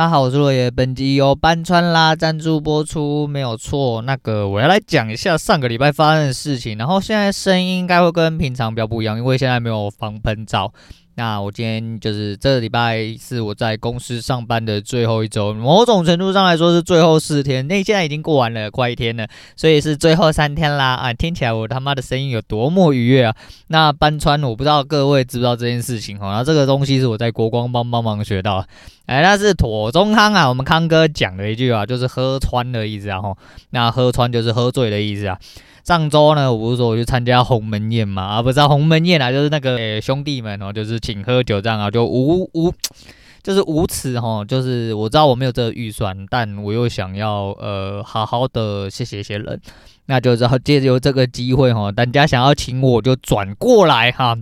大家好，我是罗爷，本集由班川拉赞助播出，没有错。那个我要来讲一下上个礼拜发生的事情，然后现在声音应该会跟平常比较不一样，因为现在没有防喷罩。那我今天就是这个礼拜是我在公司上班的最后一周，某种程度上来说是最后四天。那现在已经过完了，快一天了，所以是最后三天啦啊！听起来我他妈的声音有多么愉悦啊！那搬川，我不知道各位知不知道这件事情哈？然后这个东西是我在国光帮帮忙学到，哎，那是妥中康啊，我们康哥讲了一句啊，就是喝川的意思啊哈。那喝川就是喝醉的意思啊。上周呢，我不是说我去参加鸿门宴嘛？啊，不是鸿门宴啊，就是那个、欸、兄弟们哦，就是请喝酒这样啊，就无无 就是无耻哈，就是我知道我没有这个预算，但我又想要呃好好的谢谢一些人，那就只好借由这个机会哈，大家想要请我就转过来哈。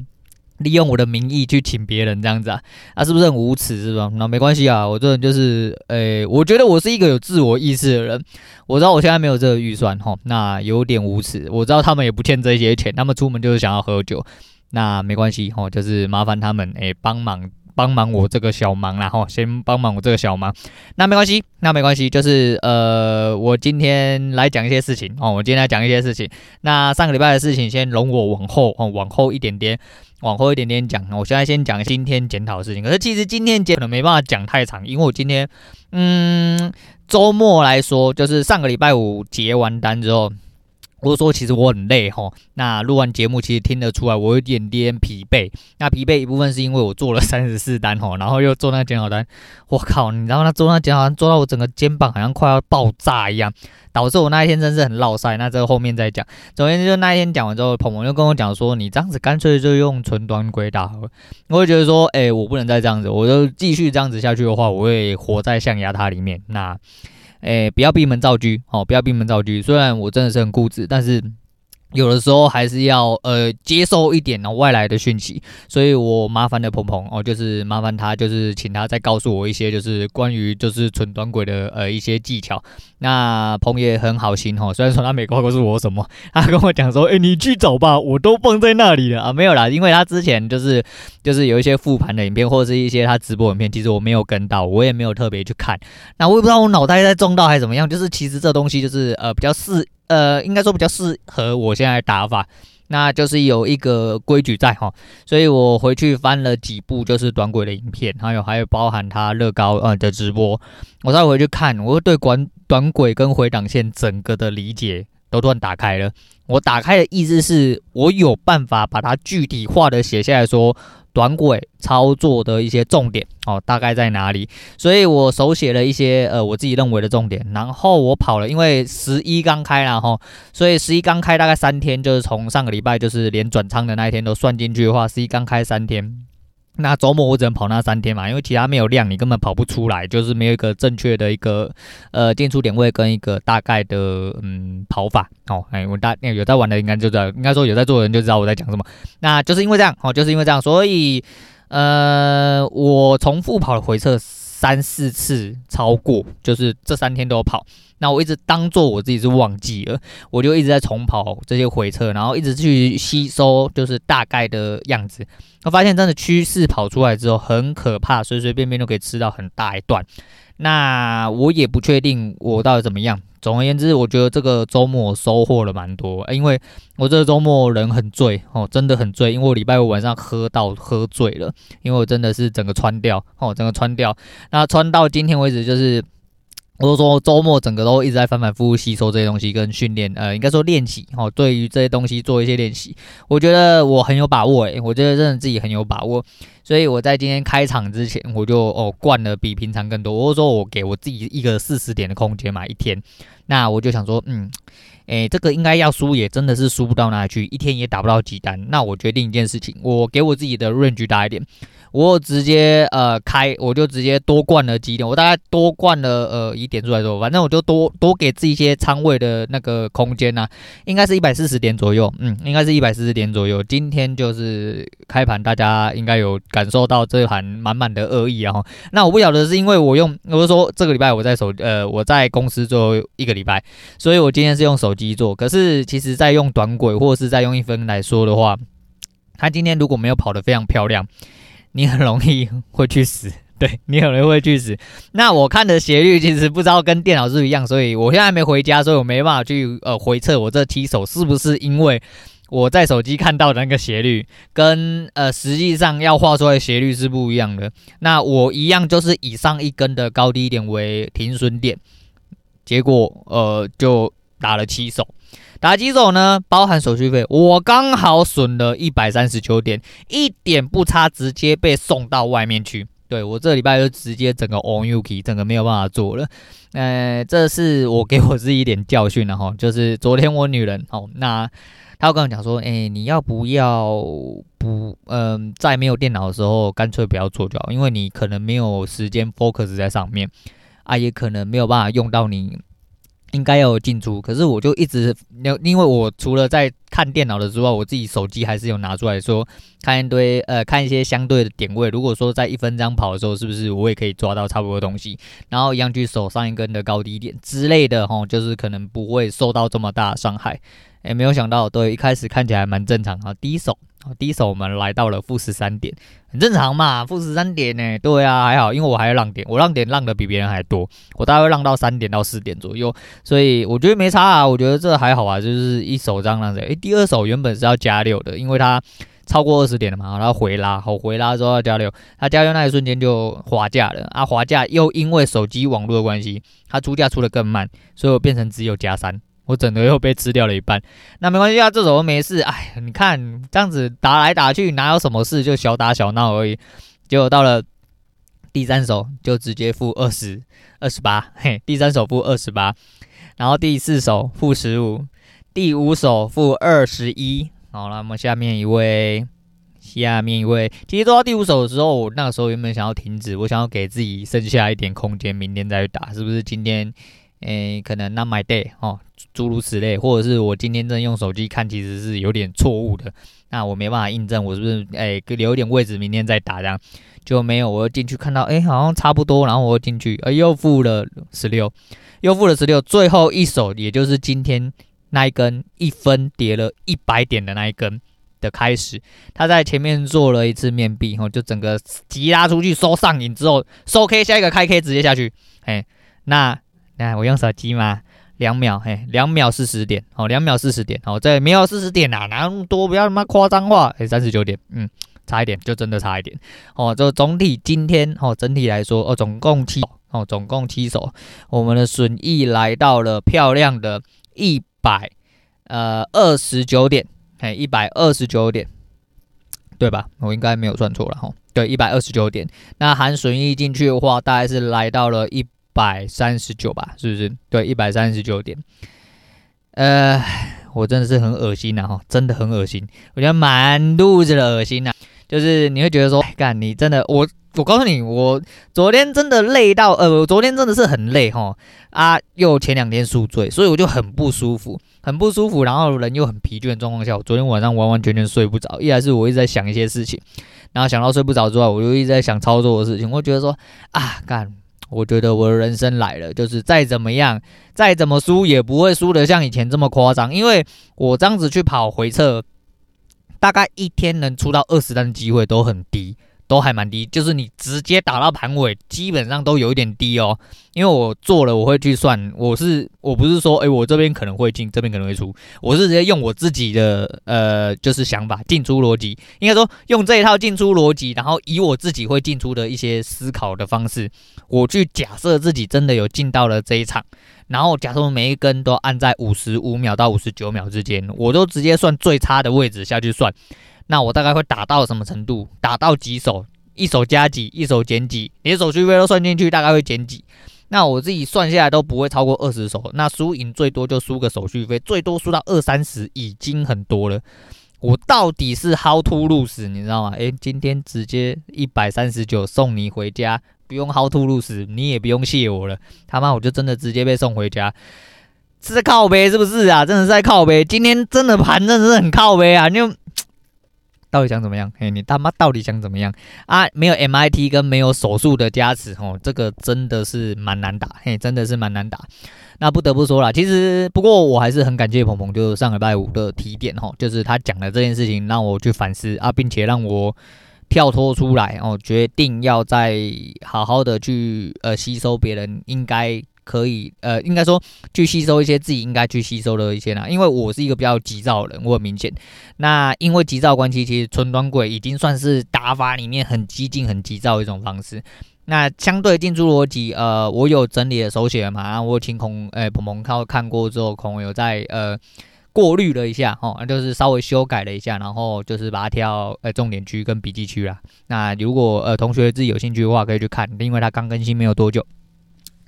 利用我的名义去请别人这样子啊，啊是不是很无耻是吧？那没关系啊，我这人就是，诶、我觉得我是一个有自我意识的人。我知道我现在没有这个预算哈，那有点无耻。我知道他们也不欠这些钱，他们出门就是想要喝酒，那没关系哈，就是麻烦他们诶帮忙帮忙我这个小忙啦哈，先帮忙我这个小忙。那没关系，那没关系，就是呃，我今天来讲一些事情哦，我今天来讲一些事情。那上个礼拜的事情先容我往后哦，往后一点点。往后一点点讲，我现在先讲今天检讨的事情。可是其实今天检可能没办法讲太长，因为我今天，嗯，周末来说，就是上个礼拜五结完单之后。我说，其实我很累齁。那录完节目，其实听得出来我有点点疲惫。那疲惫一部分是因为我做了 三十四单齁，然后又做那个检讨单。我靠，你知道那做那检讨单做到我整个肩膀好像快要爆炸一样，导致我那一天真是很落赛。那这个后面再讲。总之就那一天讲完之后，鹏鹏就跟我讲说：“你这样子干脆就用纯短轨打好了。”我会觉得说：“哎、我不能再这样子，我就继续这样子下去的话，我会活在象牙塔里面。”那。诶，不要闭门造车，哦，不要闭门造车。虽然我真的是很固执，但是。有的时候还是要呃接受一点哦外来的讯息，所以我麻烦的鹏鹏哦，就是麻烦他，就是请他再告诉我一些就是关于就是纯短轨的呃一些技巧。那鹏也很好心哈，虽然说他没告诉我什么，他跟我讲说，哎，你去找吧，我都放在那里了啊，没有啦，因为他之前就是就是有一些复盘的影片或者是一些他直播影片，其实我没有跟到，我也没有特别去看。那我也不知道我脑袋在中到还是怎么样，就是其实这东西就是呃比较适。呃，应该说比较适合我现在打法，那就是有一个规矩在哈，所以我回去翻了几部就是短轨的影片，还有还有包含他乐高呃的直播，我再回去看，我对管短轨跟回档线整个的理解都突然打开了。我打开的意思是我有办法把它具体化的写下来说。短轨操作的一些重点哦，大概在哪里？所以我手写了一些呃我自己认为的重点，然后我跑了，因为十一刚开了哈，所以十一刚开大概三天，就是从上个礼拜就是连转仓的那一天都算进去的话，十一刚开三天。那周末我只能跑那三天嘛，因为其他没有量，你根本跑不出来，就是没有一个正确的一个呃进出点位跟一个大概的嗯跑法哦。哎，我大有在玩的应该就知道，应该说有在做的人就知道我在讲什么。那就是因为这样哦，就是因为这样，所以呃我重复跑了回撤三四次，超过就是这三天都跑。那我一直当做我自己是忘记了，我就一直在重跑这些回撤，然后一直去吸收，就是大概的样子。我发现真的趋势跑出来之后很可怕，随随便便都可以吃到很大一段。那我也不确定我到底怎么样。总而言之，我觉得这个周末收获了蛮多，因为我这个周末人很醉哦，真的很醉，因为我礼拜五晚上喝到喝醉了，因为我真的是整个穿掉哦，整个穿掉。那穿到今天为止就是。我说周末整个都一直在反反复复吸收这些东西跟训练，呃，应该说练习哦。对于这些东西做一些练习，我觉得我很有把握诶，我觉得真的自己很有把握，所以我在今天开场之前，我就哦灌了比平常更多。我说我给我自己一个四十点的空间嘛，一天。那我就想说，嗯，诶，这个应该要输也真的是输不到哪去，一天也打不到几单。那我决定一件事情，我给我自己的 range 大一点。我直接呃开，我就直接多灌了几点，我大概多灌了呃一点出来说，反正我就多多给自己一些仓位的那个空间呐、应该是一百四十点左右，嗯，应该是一百四十点左右。今天就是开盘，大家应该有感受到这盘满满的恶意啊。那我不晓得是因为我用，我是说这个礼拜我在手呃我在公司做一个礼拜，所以我今天是用手机做。可是其实在用短轨或者是在用一分来说的话，它今天如果没有跑得非常漂亮。你很容易会去死，对，你可能会去死。那我看的斜率其实不知道跟电脑是一样，所以我现在没回家，所以我没办法去呃回测我这七手是不是因为我在手机看到的那个斜率跟呃实际上要画出来的斜率是不一样的。那我一样就是以上一根的高低点为停损点，结果呃就打了七手。打几手呢？包含手续费，我刚好损了一百三十九点，一点不差，直接被送到外面去。对，我这礼拜就直接整个 on Yuki，整个没有办法做了。呃，这是我给我自己一点教训了哈。就是昨天我女人哦，那她跟我讲说，哎，你要不要不嗯、在没有电脑的时候，干脆不要做就好，因为你可能没有时间 focus 在上面啊，也可能没有办法用到你。应该要有进出，可是我就一直，因为我除了在看电脑的之外，我自己手机还是有拿出来说看一堆，呃，看一些相对的点位。如果说在一分钟跑的时候，是不是我也可以抓到差不多东西，然后一样去守上一根的高低点之类的，吼，就是可能不会受到这么大的伤害。诶，没有想到，对，一开始看起来蛮正常啊。第一手，第一手我们来到了负十三点，很正常嘛，负十三点呢，对啊，还好，因为我还有浪点，我浪点浪的比别人还多，我大概会浪到三点到四点左右，所以我觉得没差啊，我觉得这还好啊，就是一手这样浪的。诶，第二手原本是要加六的，因为它超过二十点了嘛，然后回拉，好回拉之后要加六，它加六那一瞬间就滑价了啊，滑价又因为手机网络的关系，它出价出的更慢，所以我变成只有加三。我整个又被吃掉了一半，那没关系啊，这手没事。哎，你看这样子打来打去，哪有什么事，就小打小闹而已。结果到了第三手就直接负二十二十八，嘿，第三手负二十八，然后第四手负十五，第五手负二十一。好了，那么下面一位，下面一位，其实做到第五手的时候，我那个时候原本想要停止，我想要给自己剩下一点空间，明天再去打，是不是？今天。诶、可能 not my day 哦，诸如此类，或者是我今天正用手机看，其实是有点错误的，那我没办法印证，我是不是诶、欸，留一点位置，明天再打这样就没有。我又进去看到，诶、欸，好像差不多，然后我又进去，哎、又负了十六，又负了十六，最后一手，也就是今天那一根一分跌了一百点的那一根的开始，他在前面做了一次面壁，后就整个急拉出去收上影之后收 K，下一个开 K 直接下去，哎，那。哎，我用手机嘛，两秒，嘿，两秒四十点，哦，两秒四十点，哦，这没有四十点呐，哪那么多？不要他妈夸张话，哎，三十九点，嗯，差一点，就真的差一点，哦，就总体今天，哦，整体来说，哦，总共七，哦，总共七手，我们的损益来到了漂亮的一百，呃，二十九点，嘿，一百二十九点，对吧？我应该没有算错了，哈，对，一百二十九点，那含损益进去的话，大概是来到了一。百三十九吧，是不是？对，一百三十九点。呃，我真的是很恶心呐，哈，真的很恶心。我觉得满肚子的恶心呐，就是你会觉得说，干，你真的，我，我告诉你，我昨天真的累到，呃，我昨天真的是很累，哈，啊，又前两天宿醉，所以我就很不舒服，很不舒服，然后人又很疲倦的状况下，我昨天晚上完完全全睡不着。一来是我一直在想一些事情，然后想到睡不着之外，我就一直在想操作的事情。我觉得说，啊，干。我觉得我的人生来了，就是再怎么样，再怎么输也不会输得像以前这么夸张，因为我这样子去跑回撤，大概一天能出到二十单的机会都很低。都还蛮低，就是你直接打到盘尾，基本上都有一点低哦。因为我做了，我会去算，我是我不是说，诶、我这边可能会进，这边可能会出，我是直接用我自己的呃，就是想法进出逻辑，应该说用这一套进出逻辑，然后以我自己会进出的一些思考的方式，我去假设自己真的有进到了这一场，然后假设每一根都按在五十五秒到五十九秒之间，我都直接算最差的位置下去算。那我大概会打到什么程度？打到几手？一手加几？一手减几？连手续费都算进去，大概会减几？那我自己算下来都不会超过二十手。那输赢最多就输个手续费，最多输到二三十已经很多了。我到底是 how to lose？你知道吗？诶、今天直接一百三十九送你回家，不用 how to lose，你也不用谢我了。他妈，我就真的直接被送回家，是在靠背是不是啊？真的是在靠背。今天真的盘真的是很靠背啊！就。到底想怎么样？嘿，你他妈到底想怎么样啊？没有 MIT 跟没有手术的加持，哦，这个真的是蛮难打，嘿，真的是蛮难打。那不得不说了，其实不过我还是很感谢鹏鹏，就是上礼拜五的提点，哈，就是他讲的这件事情让我去反思啊，并且让我跳脱出来哦，决定要再好好的去呃吸收别人应该可以呃应该说去吸收一些自己应该去吸收的一些啦。因为我是一个比较急躁的人，我很明显。那因为急躁关系，其实纯短轨已经算是打法里面很激进、很急躁的一种方式。那相对进出逻辑，呃，我有整理的手写嘛，然后我请孔诶鹏鹏看看过之后，孔有在呃。过滤了一下，哦，就是稍微修改了一下，然后就是把它挑呃重点区跟笔记区啦。那如果呃同学自己有兴趣的话，可以去看，因为它刚更新没有多久。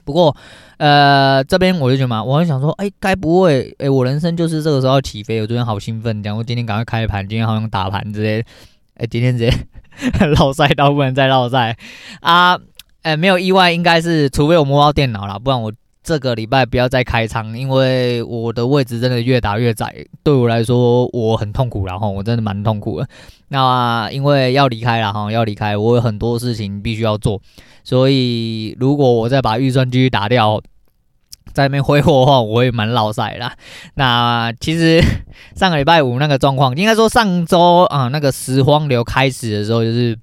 不过呃这边我就觉得嘛，我很想说，哎，该不会，哎，我人生就是这个时候要起飞，我昨天好兴奋，讲我今天赶快开盘，今天好像打盘之类，哎，今天直接 绕赛到不能再绕赛啊，哎，没有意外，应该是除非我摸到电脑了，不然我。这个礼拜不要再开仓，因为我的位置真的越打越窄，对我来说我很痛苦，然后我真的蛮痛苦的。那因为要离开了哈，要离开，我有很多事情必须要做，所以如果我再把预算继续打掉，在那边挥霍的话，我也蛮老赛啦。那其实上个礼拜五那个状况，应该说上周啊那个拾荒流开始的时候就是。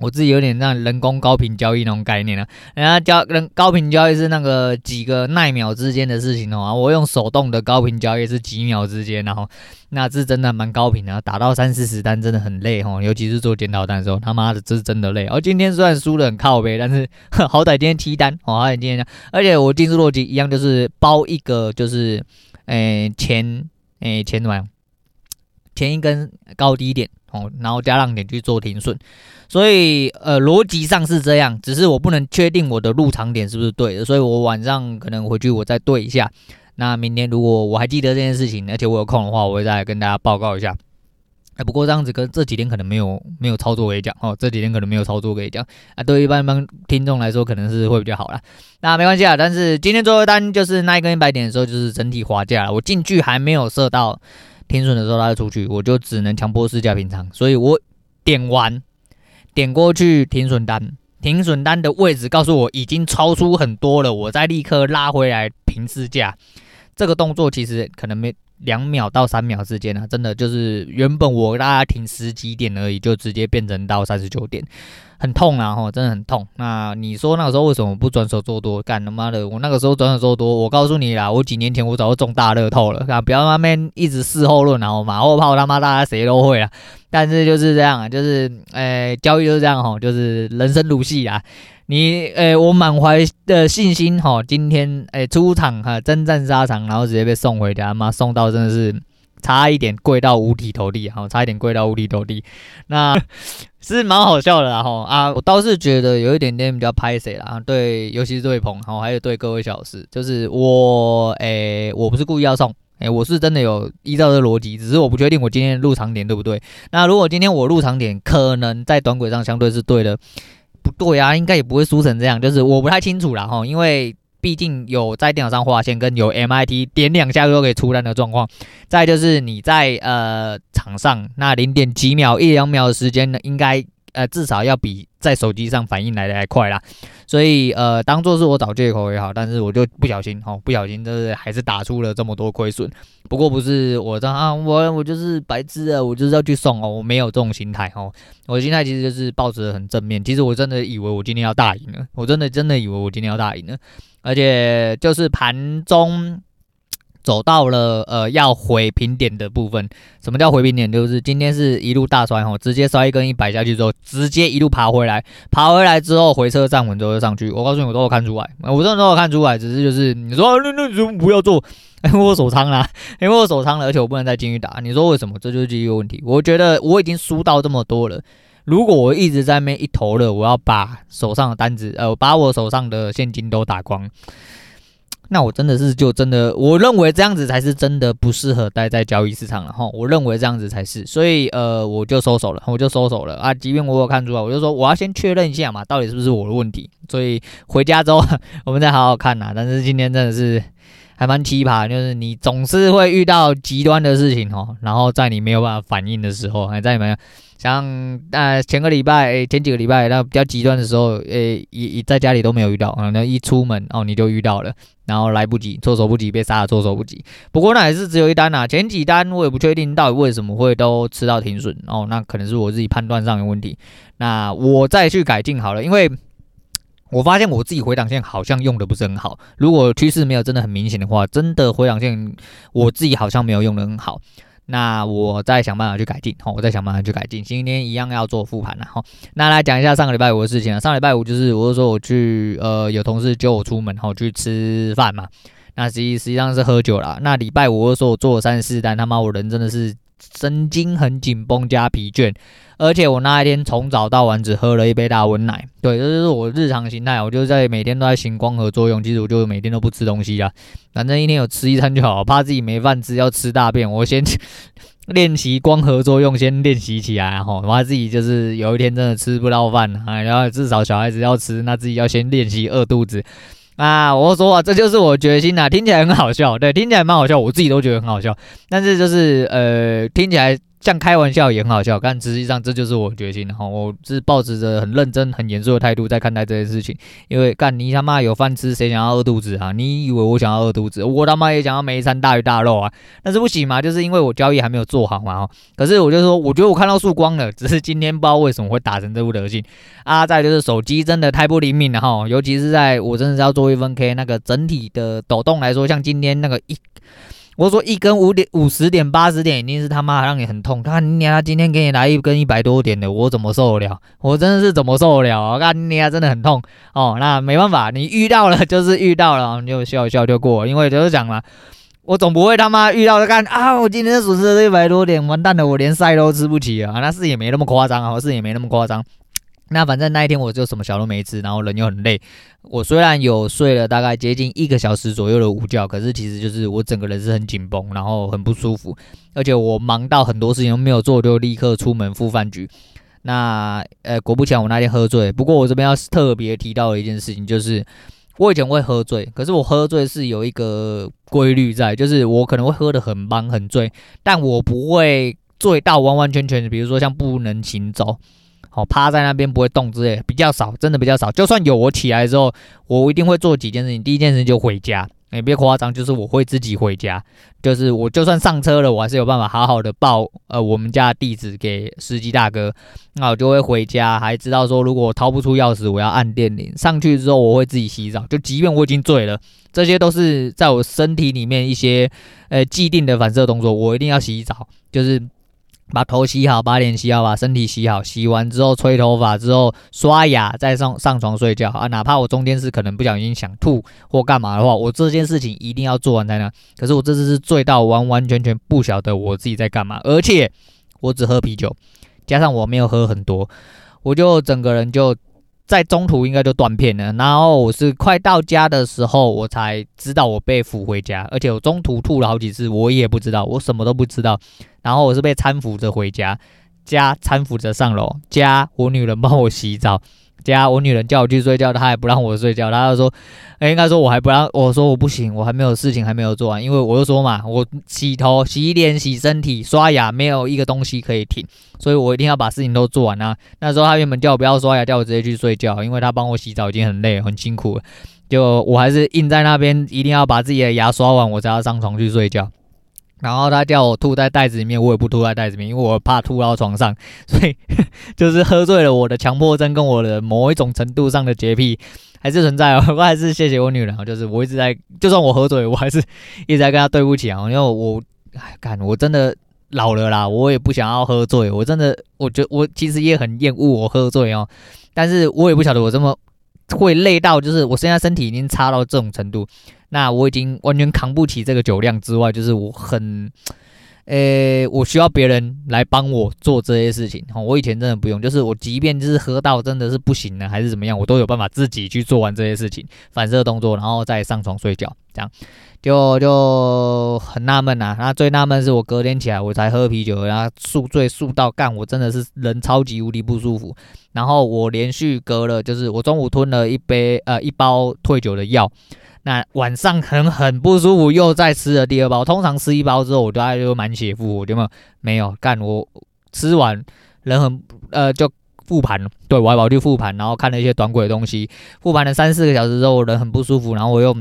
我自己有点那人工高频交易那种概念了，人家交人高频交易是那个几个奈秒之间的事情哦，我用手动的高频交易是几秒之间，然后那是真的蛮高频的，打到三四十单真的很累哦，尤其是做检讨单的时候，他妈的这是真的累。而今天虽然输得很靠背，但是 好歹今天踢单哦，好歹今天，而且我技术逻辑一样，就是包一个就是诶、前诶、前怎么样，前一根高低点哦，然后加浪点去做停损。所以，呃，逻辑上是这样，只是我不能确定我的入场点是不是对的，所以我晚上可能回去我再对一下。那明天如果我还记得这件事情，而且我有空的话，我会再跟大家报告一下。哎，不过这样子跟这几天可能没有没有操作可以讲哦，这几天可能没有操作可以讲啊。对一般般听众来说，可能是会比较好啦。那没关系啊，但是今天最后一单就是那一根一百点的时候，就是整体滑价了。我进去还没有设到停损的时候，他就出去，我就只能强迫试驾平仓，所以我点完。点过去停损单，停损单的位置告诉我已经超出很多了，我再立刻拉回来平试驾。这个动作其实可能没两秒到三秒之间啊，真的就是原本我大概停十几点而已，就直接变成到三十九点。很痛啊，吼，真的很痛。那你说那个时候为什么不转手做多？干他妈的，我那个时候转手做多，我告诉你啦，我几年前我早就中大乐透了。啊，不要那边一直事后论然后，马后炮他妈大家谁都会啊。但是就是这样啊，就是诶、欸，交易就是这样吼，就是人生如戏啊。你诶、我满怀的信心哈，今天诶、出场哈，征战沙场，然后直接被送回家，妈送到真的是。差一点跪到五体投地，哈，差一点跪到五体投地，那 是蛮好笑的哈啊！我倒是觉得有一点点比较拍谢啦，对，尤其是这位朋友，还有对各位小师，就是我，诶、我不是故意要送，诶、我是真的有依照这逻辑，只是我不确定我今天入场点对不对。那如果今天我入场点可能在短轨上相对是对的，对啊，应该也不会输成这样，就是我不太清楚啦哈，因为。毕竟有在电脑上划线，跟有 MIT 点两下就可以出单的状况。再就是你在呃场上那零点几秒、一两秒的时间呢，应该呃至少要比在手机上反应来的还快啦。所以呃当做是我找借口也好，但是我就不小心哦，不小心就是还是打出了这么多亏损。不过不是我这样啊，我我就是白痴啊，我就是要去送哦，我没有这种心态哦。我的心态其实就是抱着很正面。其实我真的以为我今天要大赢了，我真的真的以为我今天要大赢了。而且就是盘中走到了呃要回平点的部分。什么叫回平点？就是今天是一路大摔吼，直接摔一根一百下去之后，直接一路爬回来，爬回来之后回车站稳之后就上去。我告诉你，我都有看出来，我真的都有看出来。只是就是你说那那你怎么不要做？因 为我手仓啦，因为我手仓了，而且我不能再继续打。你说为什么？这就是第一个问题。我觉得我已经输到这么多了。如果我一直在那边一头热，我要把手上的单子，呃，把我手上的现金都打光，那我真的是就真的，我认为这样子才是真的不适合待在交易市场了哈。我认为这样子才是，所以呃，我就收手了，我就收手了啊。即便我有看出来，我就说我要先确认一下嘛，到底是不是我的问题。所以回家之后 我们再好好看呐。但是今天真的是。还蛮奇葩，就是你总是会遇到极端的事情哦，然后在你没有办法反应的时候，还在你们像呃前个礼拜、前几个礼拜那比较极端的时候，诶，一一在家里都没有遇到啊，那一出门哦你就遇到了，然后来不及，措手不及，被杀了措手不及。不过那也是只有一单呐，前几单我也不确定到底为什么会都吃到停损哦，那可能是我自己判断上有问题，那我再去改进好了，因为。我发现我自己回档线好像用的不是很好。如果趋势没有真的很明显的话，真的回档线我自己好像没有用的很好。那我再想办法去改进，好，我再想办法去改进。今天一样要做复盘了，好，那来讲一下上个礼拜五的事情啊。上礼拜五就是我就说我去呃有同事叫我出门，好去吃饭嘛。那实际实际上是喝酒啦。那礼拜五我就说我做了三十四单，他妈我人真的是。神经很紧绷加疲倦，而且我那一天从早到晚只喝了一杯大温奶。对，这就是我日常形态。我就在每天都在行光合作用，其实我就每天都不吃东西啊，反正一天有吃一餐就好，怕自己没饭吃要吃大便。我先练习光合作用，先练习起来，然后我怕自己就是有一天真的吃不到饭啊，然后至少小孩子要吃，那自己要先练习饿肚子。啊，我说啊，这就是我决心呐、啊，听起来很好笑，对，听起来蛮好笑，我自己都觉得很好笑，但是就是呃，听起来。像开玩笑也很好笑，但实际上这就是我决心，然后我是抱持着很认真、很严肃的态度在看待这件事情。因为干你他妈有饭吃，谁想要饿肚子啊？你以为我想要饿肚子？我他妈也想要每一餐大鱼大肉啊！但是不行嘛，就是因为我交易还没有做好嘛。可是我就说，我觉得我看到曙光了，只是今天不知道为什么会打成这副德行啊！再就是手机真的太不灵敏了哈，尤其是在我真的是要做一分 K 那个整体的抖动来说，像今天那个一。我说一根五点五十点八十点一定是他妈让你很痛，看你他，今天给你来一根一百多点的，我怎么受得了？我真的是怎么受得了啊？看你啊，真的很痛哦。那没办法，你遇到了就是遇到了，你就笑一笑就过。因为就是讲嘛，我总不会他妈遇到的干啊，我今天损失了一百多点，完蛋了，我连菜都吃不起啊。那是也没那么夸张啊，是也没那么夸张。那反正那一天我就什么小都没吃，然后人又很累。我虽然有睡了大概接近一个小时左右的午觉，可是其实就是我整个人是很紧绷，然后很不舒服，而且我忙到很多事情都没有做，就立刻出门赴饭局。那呃，果不其然，我那天喝醉。不过我这边要特别提到的一件事情，就是我以前会喝醉，可是我喝醉是有一个规律在，就是我可能会喝得很茫很醉，但我不会醉到完完全全的，比如说像不能行走。好，趴在那边不会动之类，比较少，真的比较少。就算有，我起来之后，我一定会做几件事情。第一件事情就回家，也别夸张，就是我会自己回家。就是我就算上车了，我还是有办法好好的报呃我们家的地址给司机大哥。那我就会回家，还知道说如果我掏不出钥匙，我要按电铃。上去之后我会自己洗澡，就即便我已经醉了，这些都是在我身体里面一些呃既定的反射动作，我一定要洗澡，就是。把头洗好，把脸洗好，把身体洗好。洗完之后，吹头发之后，刷牙，再上上床睡觉啊。哪怕我中间是可能不小心想吐或干嘛的话，我这件事情一定要做完才能。可是我这次是醉到完完全全不晓得我自己在干嘛，而且我只喝啤酒，加上我没有喝很多，我就整个人就。在中途应该就断片了，然后我是快到家的时候，我才知道我被扶回家，而且我中途吐了好几次，我也不知道，我什么都不知道，然后我是被搀扶着回家，家搀扶着上楼，家我女人帮我洗澡。家我女人叫我去睡觉，她还不让我睡觉，她就说，欸、应该说我还不让，我说我不行，我还没有事情还没有做完，因为我就说嘛，我洗头、洗脸、洗身体、刷牙，没有一个东西可以停，所以我一定要把事情都做完啊。那时候她原本叫我不要刷牙，叫我直接去睡觉，因为她帮我洗澡已经很累很辛苦了，就我还是硬在那边，一定要把自己的牙刷完，我才要上床去睡觉。然后他叫我吐在袋子里面，我也不吐在袋子里面，因为我怕吐到床上，所以 就是喝醉了。我的强迫症跟我的某一种程度上的洁癖还是存在哦。我还是谢谢我女人，就是我一直在，就算我喝醉，我还是一直在跟她对不起啊。因为我，哎，干，我真的老了啦，我也不想要喝醉。我真的，我觉得我其实也很厌恶我喝醉哦，但是我也不晓得我这么会累到，就是我现在身体已经差到这种程度。那我已经完全扛不起这个酒量之外，就是我很，呃、我需要别人来帮我做这些事情。我以前真的不用，就是我即便就是喝到真的是不行了，还是怎么样，我都有办法自己去做完这些事情，反射动作，然后再上床睡觉。这样就就很纳闷呐。那最纳闷是我隔天起来我才喝啤酒，然后宿醉宿到干，我真的是人超级无敌不舒服。然后我连续隔了，就是我中午吞了一杯呃一包退酒的药。那晚上很很不舒服，又再吃了第二包。通常吃一包之后，我大概就满血复活，有没有？没有干，我吃完人很呃就复盘，对，我还跑去复盘，然后看了一些短轨的东西。复盘了三四个小时之后，人很不舒服，然后我又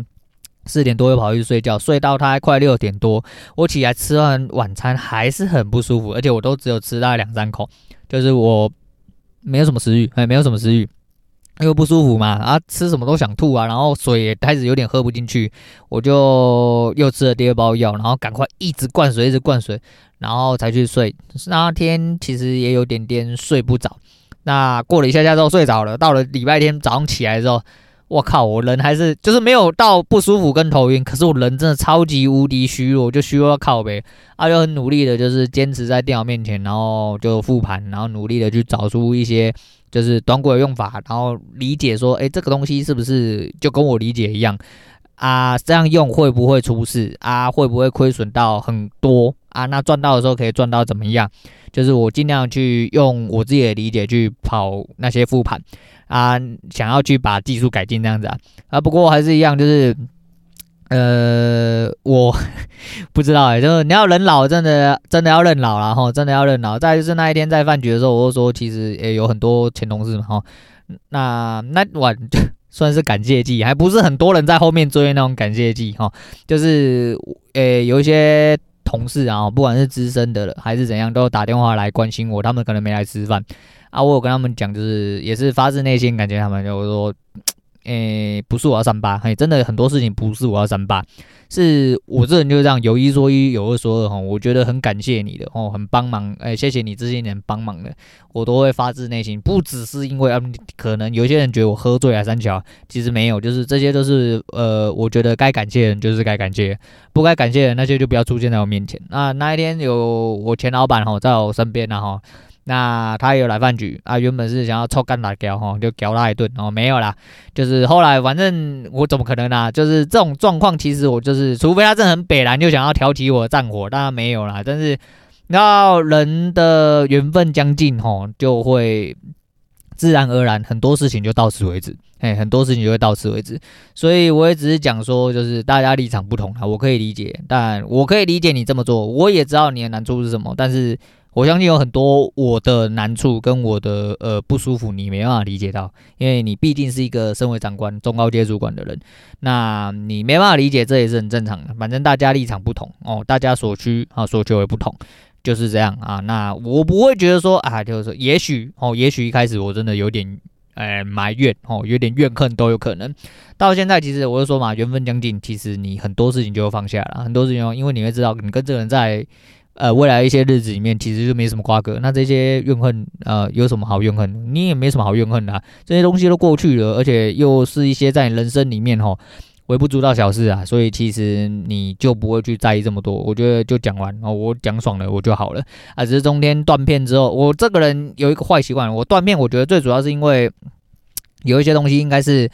四点多又跑去睡觉，睡到他快六点多，我起来吃完晚餐还是很不舒服，而且我都只有吃大概两三口，就是我没有什么食欲，哎，没有什么食欲。因为不舒服嘛，啊，吃什么都想吐啊，然后水也开始有点喝不进去，我就又吃了第二包药，然后赶快一直灌水，一直灌水，然后才去睡。那天其实也有点点睡不着，那过了一下下之后睡着了。到了礼拜天早上起来之后，我靠，我人还是就是没有到不舒服跟头晕，可是我人真的超级无敌虚弱，就虚弱到靠北。啊，就很努力的，就是坚持在电脑面前，然后就复盘，然后努力的去找出一些。就是短轨的用法，然后理解说，哎，这个东西是不是就跟我理解一样啊？这样用会不会出事啊？会不会亏损到很多啊？那赚到的时候可以赚到怎么样？就是我尽量去用我自己的理解去跑那些复盘啊，想要去把技术改进这样子啊。啊，不过还是一样，就是。呃，我 不知道哎、就是你要人老，真的真的要认老了哈，真的要认老。再就是那一天在饭局的时候，我就说其实也有很多前同事嘛哈，那那晚 算是感谢祭，还不是很多人在后面追那种感谢祭哈，就是呃、有一些同事啊，不管是资深的了还是怎样，都打电话来关心我，他们可能没来吃饭啊，我有跟他们讲，就是也是发自内心感觉他们，就说。诶、不是我要三八，嘿，真的很多事情不是我要三八，是我这人就是这样，有一说一，有二说二哈。我觉得很感谢你的哦，很帮忙，诶、谢谢你这些年帮忙的，我都会发自内心，不只是因为啊，可能有些人觉得我喝醉啊三桥，其实没有，就是这些都是呃，我觉得该感谢的人就是该感谢，不该感谢的人那些就不要出现在我面前。那那一天有我前老板哈在我身边呢哈。那他也有来饭局啊，原本是想要臭干他屌哈，就屌他一顿哦，没有啦，就是后来反正我怎么可能呢、就是这种状况，其实我就是，除非他真的很北烂，就想要挑起我的战火，当然没有啦。但是，要人的缘分将尽吼，就会自然而然很多事情就到此为止，哎，很多事情就会到此为止。所以我也只是讲说，就是大家立场不同啊，我可以理解，但我可以理解你这么做，我也知道你的难处是什么，但是。我相信有很多我的难处跟我的呃不舒服，你没办法理解到，因为你毕竟是一个身为长官、中高阶主管的人，那你没办法理解，这也是很正常的。反正大家立场不同哦，大家所需啊所求也不同，就是这样啊。那我不会觉得说啊，就是说也许哦，也许一开始我真的有点呃埋怨哦，有点怨恨都有可能。到现在其实我就说嘛，缘分将尽，其实你很多事情就放下了，很多事情，因为你会知道你跟这个人在。呃，未来一些日子里面，其实就没什么瓜葛。那这些怨恨，呃，有什么好怨恨？你也没什么好怨恨的，这些东西都过去了，而且又是一些在你人生里面吼微不足道小事啊，所以其实你就不会去在意这么多。我觉得就讲完哦，我讲爽了我就好了啊。只是中间断片之后，我这个人有一个坏习惯，我断片，我觉得最主要是因为有一些东西应该是，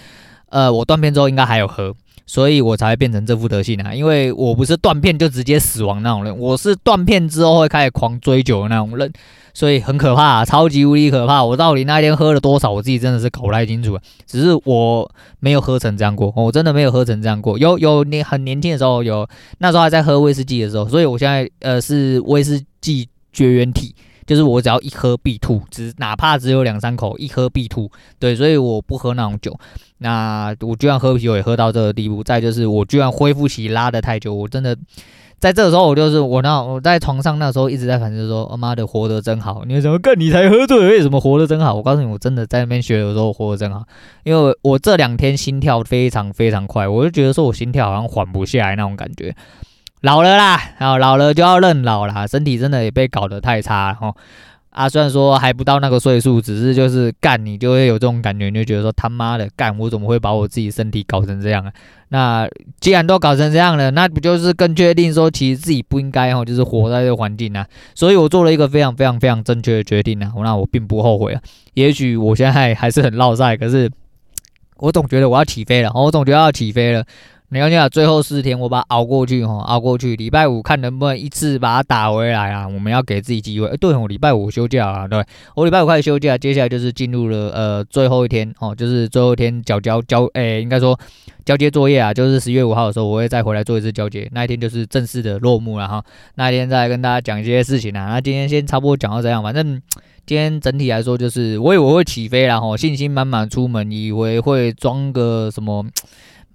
呃，我断片之后应该还有喝。所以我才会变成这副德性啊！因为我不是断片就直接死亡那种人，我是断片之后会开始狂追酒的那种人，所以很可怕，超级无敌可怕！我到底那天喝了多少，我自己真的是搞不太清楚。只是我没有喝成这样过，我真的没有喝成这样过。有有年很年轻的时候有，那时候还在喝威士忌的时候，所以我现在呃是威士忌绝缘体。就是我只要一喝必吐，只哪怕只有两三口，一喝必吐。对，所以我不喝那种酒。那我居然喝啤酒也喝到这个地步。再就是我居然恢复期拉得太久，我真的在这个时候，我就是我那我在床上那时候一直在反思说：“他妈的，活得真好！你怎么干？你才喝醉，为什么活得真好？”我告诉你，我真的在那边学的时候活得真好，因为我这两天心跳非常非常快，我就觉得说我心跳好像缓不下来那种感觉。老了啦，然后老了就要认老啦，身体真的也被搞得太差了哈。啊，虽然说还不到那个岁数，只是就是干你就会有这种感觉，你就觉得说他妈的干，我怎么会把我自己身体搞成这样啊？那既然都搞成这样了，那不就是更确定说其实自己不应该哈，就是活在这个环境啊？所以我做了一个非常非常非常正确的决定啊，那我并不后悔啊。也许我现在还是很落赛，可是我总觉得我要起飞了，我总觉得要起飞了。没关系啊，最后四天我把它熬过去哈，熬过去。礼拜五看能不能一次把它打回来啊？我们要给自己机会。哎，对，我礼拜五休假啊，对，我礼拜五开始休假，接下来就是进入了呃最后一天哦，就是最后一天交交交，哎，应该说交接作业啊，就是十月五号的时候，我会再回来做一次交接。那一天就是正式的落幕了哈。那一天再跟大家讲一些事情啊。那今天先差不多讲到这样，反正今天整体来说就是我以为我会起飞了哈，信心满满出门，以为会装个什么。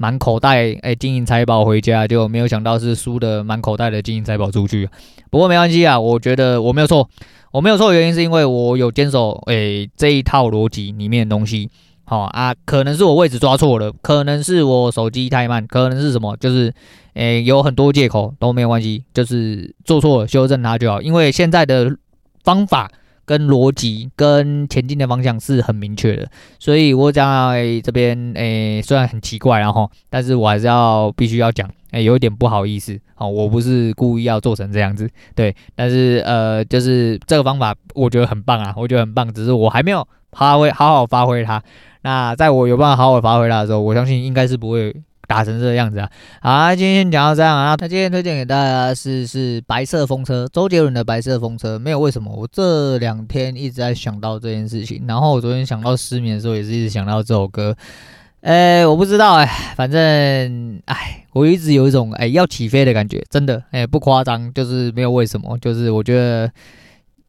满口袋诶、欸，金银财宝回家，就没有想到是输的满口袋的金银财宝出去。不过没关系啊，我觉得我没有错，我没有错的原因是因为我有坚守诶、欸、这一套逻辑里面的东西。好啊，可能是我位置抓错了，可能是我手机太慢，可能是什么，就是诶、有很多借口都没有关系，就是做错了修正它就好。因为现在的方法。跟逻辑跟前进的方向是很明确的，所以我在这边诶、虽然很奇怪，然后，但是我还是要必须要讲，诶、有一点不好意思，哦，我不是故意要做成这样子，对，但是呃，就是这个方法我觉得很棒啊，我觉得很棒，只是我还没有发挥好好发挥它，那在我有办法好好发挥它的时候，我相信应该是不会。打成这个样子啊！好，今天讲到这样啊。那今天推荐给大家是是白色风车，周杰伦的白色风车。没有为什么，我这两天一直在想到这件事情。然后我昨天想到失眠的时候，也是一直想到这首歌。哎，我不知道哎，反正哎，我一直有一种哎要起飞的感觉，真的哎不夸张，就是没有为什么，就是我觉得。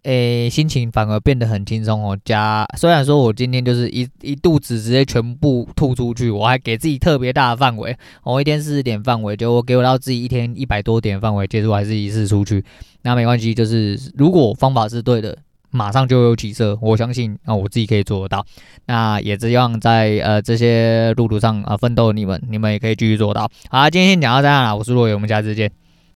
诶，心情反而变得很轻松哦。加虽然说我今天就是一一肚子直接全部吐出去，我还给自己特别大的范围，我一天四十点范围，就我给我到自己一天一百多点范围，结束还是一次出去，那没关系，就是如果方法是对的，马上就有起色，我相信啊，我自己可以做得到。那也希望在呃这些路途上啊奋斗的你们，你们也可以继续做到。好，今天先讲到这样了，我是若伟，我们下次见。